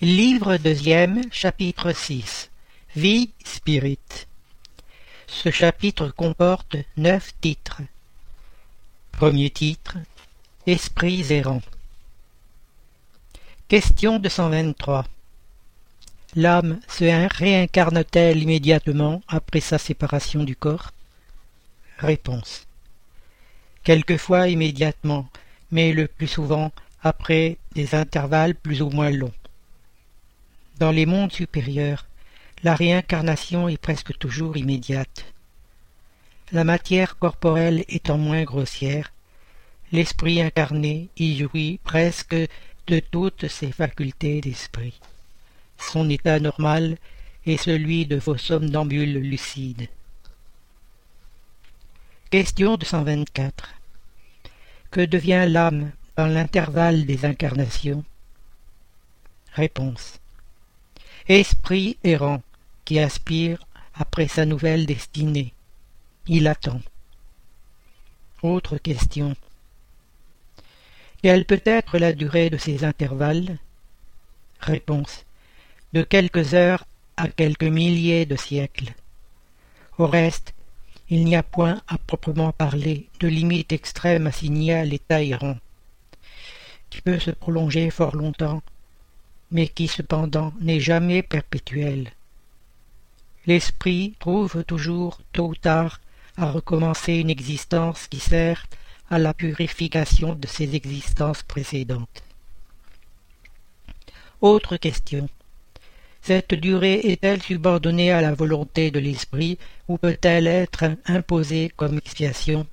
Livre deuxième, chapitre 6 Vie Spirit Ce chapitre comporte neuf titres. Premier titre Esprits errants. Question 223 L'âme se réincarne-t-elle immédiatement après sa séparation du corps? Réponse Quelquefois immédiatement, mais le plus souvent après des intervalles plus ou moins longs. Dans les mondes supérieurs, la réincarnation est presque toujours immédiate. La matière corporelle étant moins grossière, l'esprit incarné y jouit presque de toutes ses facultés d'esprit. Son état normal est celui de vos somnambules lucides. Question 224. Que devient l'âme dans l'intervalle des incarnations? Réponse. Esprit errant qui aspire après sa nouvelle destinée. Il attend. Autre question. Quelle peut être la durée de ces intervalles? Réponse. De quelques heures à quelques milliers de siècles. Au reste, il n'y a point à proprement parler de limite extrême assignée à l'état errant qui peut se prolonger fort longtemps, mais qui cependant n'est jamais perpétuel. L'esprit trouve toujours, tôt ou tard, à recommencer une existence qui sert à la purification de ses existences précédentes. Autre question. Cette durée est-elle subordonnée à la volonté de l'esprit ou peut-elle être imposée comme expiation?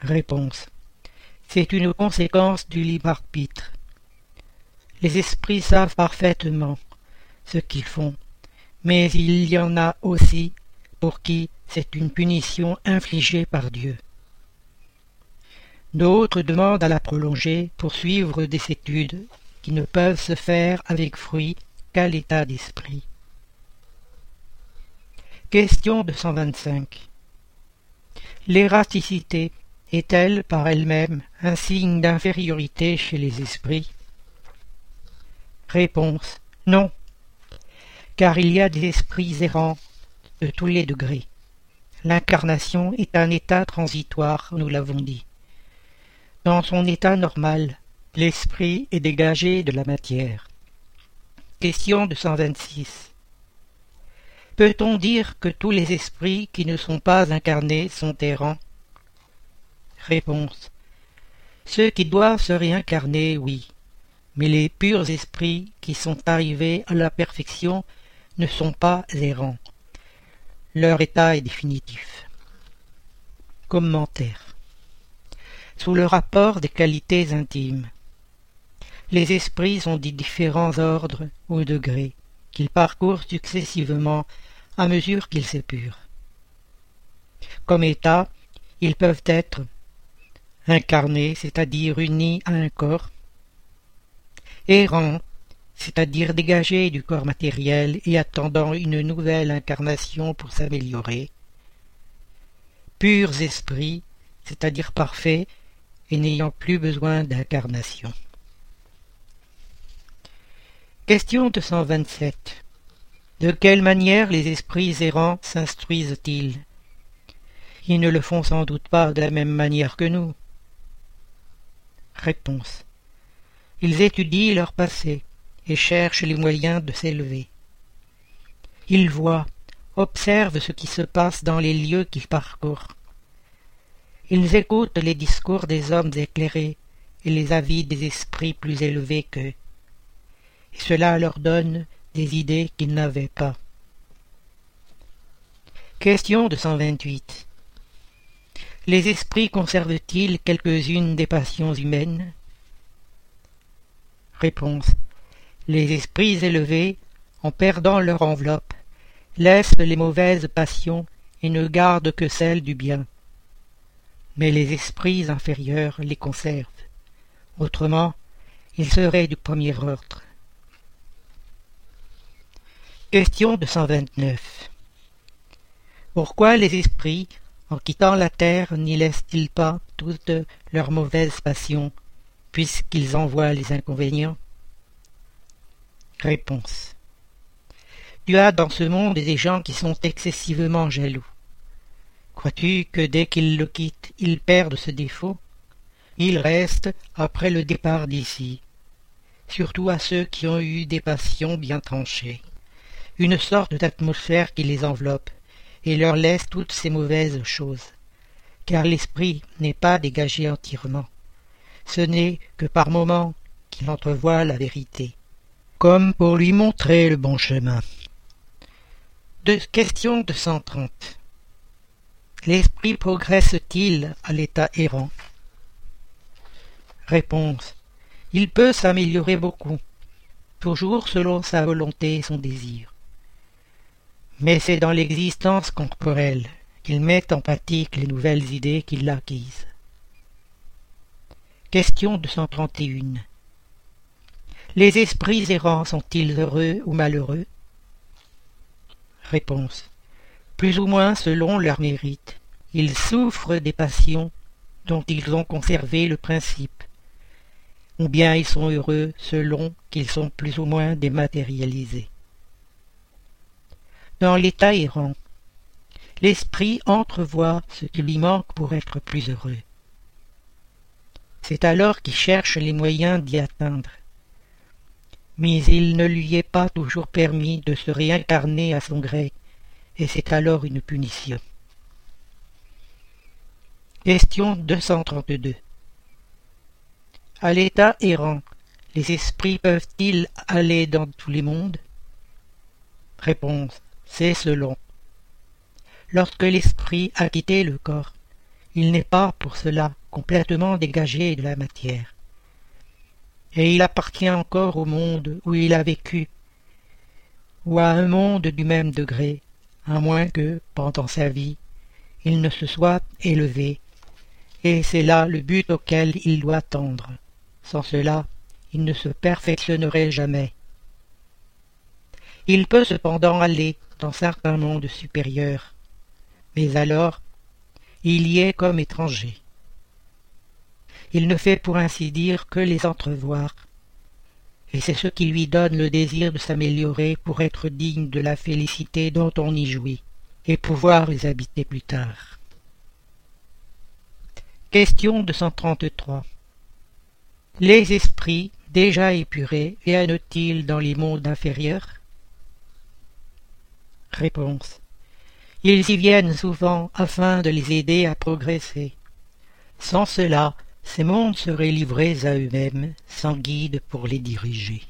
Réponse. C'est une conséquence du libre arbitre. Les esprits savent parfaitement ce qu'ils font, mais il y en a aussi pour qui c'est une punition infligée par Dieu. D'autres demandent à la prolonger pour suivre des études qui ne peuvent se faire avec fruit qu'à l'état d'esprit. Question 225 L'érasticité est-elle par elle-même un signe d'infériorité chez les esprits? Réponse non, car il y a des esprits errants de tous les degrés. L'incarnation est un état transitoire, nous l'avons dit. Dans son état normal, l'esprit est dégagé de la matière. Question 226. Peut-on dire que tous les esprits qui ne sont pas incarnés sont errants? Réponse. Ceux qui doivent se réincarner, oui, mais les purs esprits qui sont arrivés à la perfection ne sont pas errants. Leur état est définitif. Commentaire. Sous le rapport des qualités intimes, les esprits sont des différents ordres ou degrés qu'ils parcourent successivement à mesure qu'ils s'épurent. Comme état, ils peuvent être incarné, c'est-à-dire uni à un corps, errant, c'est-à-dire dégagé du corps matériel et attendant une nouvelle incarnation pour s'améliorer, purs esprits, c'est-à-dire parfaits et n'ayant plus besoin d'incarnation. Question 227. De quelle manière les esprits errants s'instruisent-ils? Ils ne le font sans doute pas de la même manière que nous. Réponse. Ils étudient leur passé et cherchent les moyens de s'élever. Ils voient, observent ce qui se passe dans les lieux qu'ils parcourent. Ils écoutent les discours des hommes éclairés et les avis des esprits plus élevés qu'eux. Et cela leur donne des idées qu'ils n'avaient pas. Question de 128. Les esprits conservent-ils quelques-unes des passions humaines? Les esprits élevés, en perdant leur enveloppe, laissent les mauvaises passions et ne gardent que celles du bien. Mais les esprits inférieurs les conservent. Autrement, ils seraient du premier ordre. Question de 129. Pourquoi les esprits en quittant la terre, n'y laissent-ils pas toutes leurs mauvaises passions, puisqu'ils en voient les inconvénients Réponse. Tu as dans ce monde des gens qui sont excessivement jaloux. Crois-tu que dès qu'ils le quittent, ils perdent ce défaut? Ils restent après le départ d'ici, surtout à ceux qui ont eu des passions bien tranchées, une sorte d'atmosphère qui les enveloppe et leur laisse toutes ces mauvaises choses, car l'esprit n'est pas dégagé entièrement. Ce n'est que par moments qu'il entrevoit la vérité, comme pour lui montrer le bon chemin. De question de cent trente. L'esprit progresse-t-il à l'état errant? Réponse. Il peut s'améliorer beaucoup, toujours selon sa volonté et son désir. Mais c'est dans l'existence corporelle qu'il met en pratique les nouvelles idées qu'il a. Question 231. Les esprits errants sont-ils heureux ou malheureux? Réponse. Plus ou moins selon leur mérite. Ils souffrent des passions dont ils ont conservé le principe, ou bien ils sont heureux selon qu'ils sont plus ou moins dématérialisés. Dans l'état errant, l'esprit entrevoit ce qui lui manque pour être plus heureux. C'est alors qu'il cherche les moyens d'y atteindre. Mais il ne lui est pas toujours permis de se réincarner à son gré, et c'est alors une punition. Question 232 À l'état errant, les esprits peuvent-ils aller dans tous les mondes? Réponse C'est selon. Lorsque l'esprit a quitté le corps, il n'est pas pour cela complètement dégagé de la matière. Et il appartient encore au monde où il a vécu, ou à un monde du même degré, à moins que, pendant sa vie, il ne se soit élevé, et c'est là le but auquel il doit tendre. Sans cela, il ne se perfectionnerait jamais. Il peut cependant aller dans certains mondes supérieurs, mais alors il y est comme étranger. Il ne fait pour ainsi dire que les entrevoir, et c'est ce qui lui donne le désir de s'améliorer pour être digne de la félicité dont on y jouit, et pouvoir les habiter plus tard. Question 233 Les esprits, déjà épurés, viennent-ils dans les mondes inférieurs? Réponse ils y viennent souvent afin de les aider à progresser. Sans cela, ces mondes seraient livrés à eux-mêmes, sans guide pour les diriger.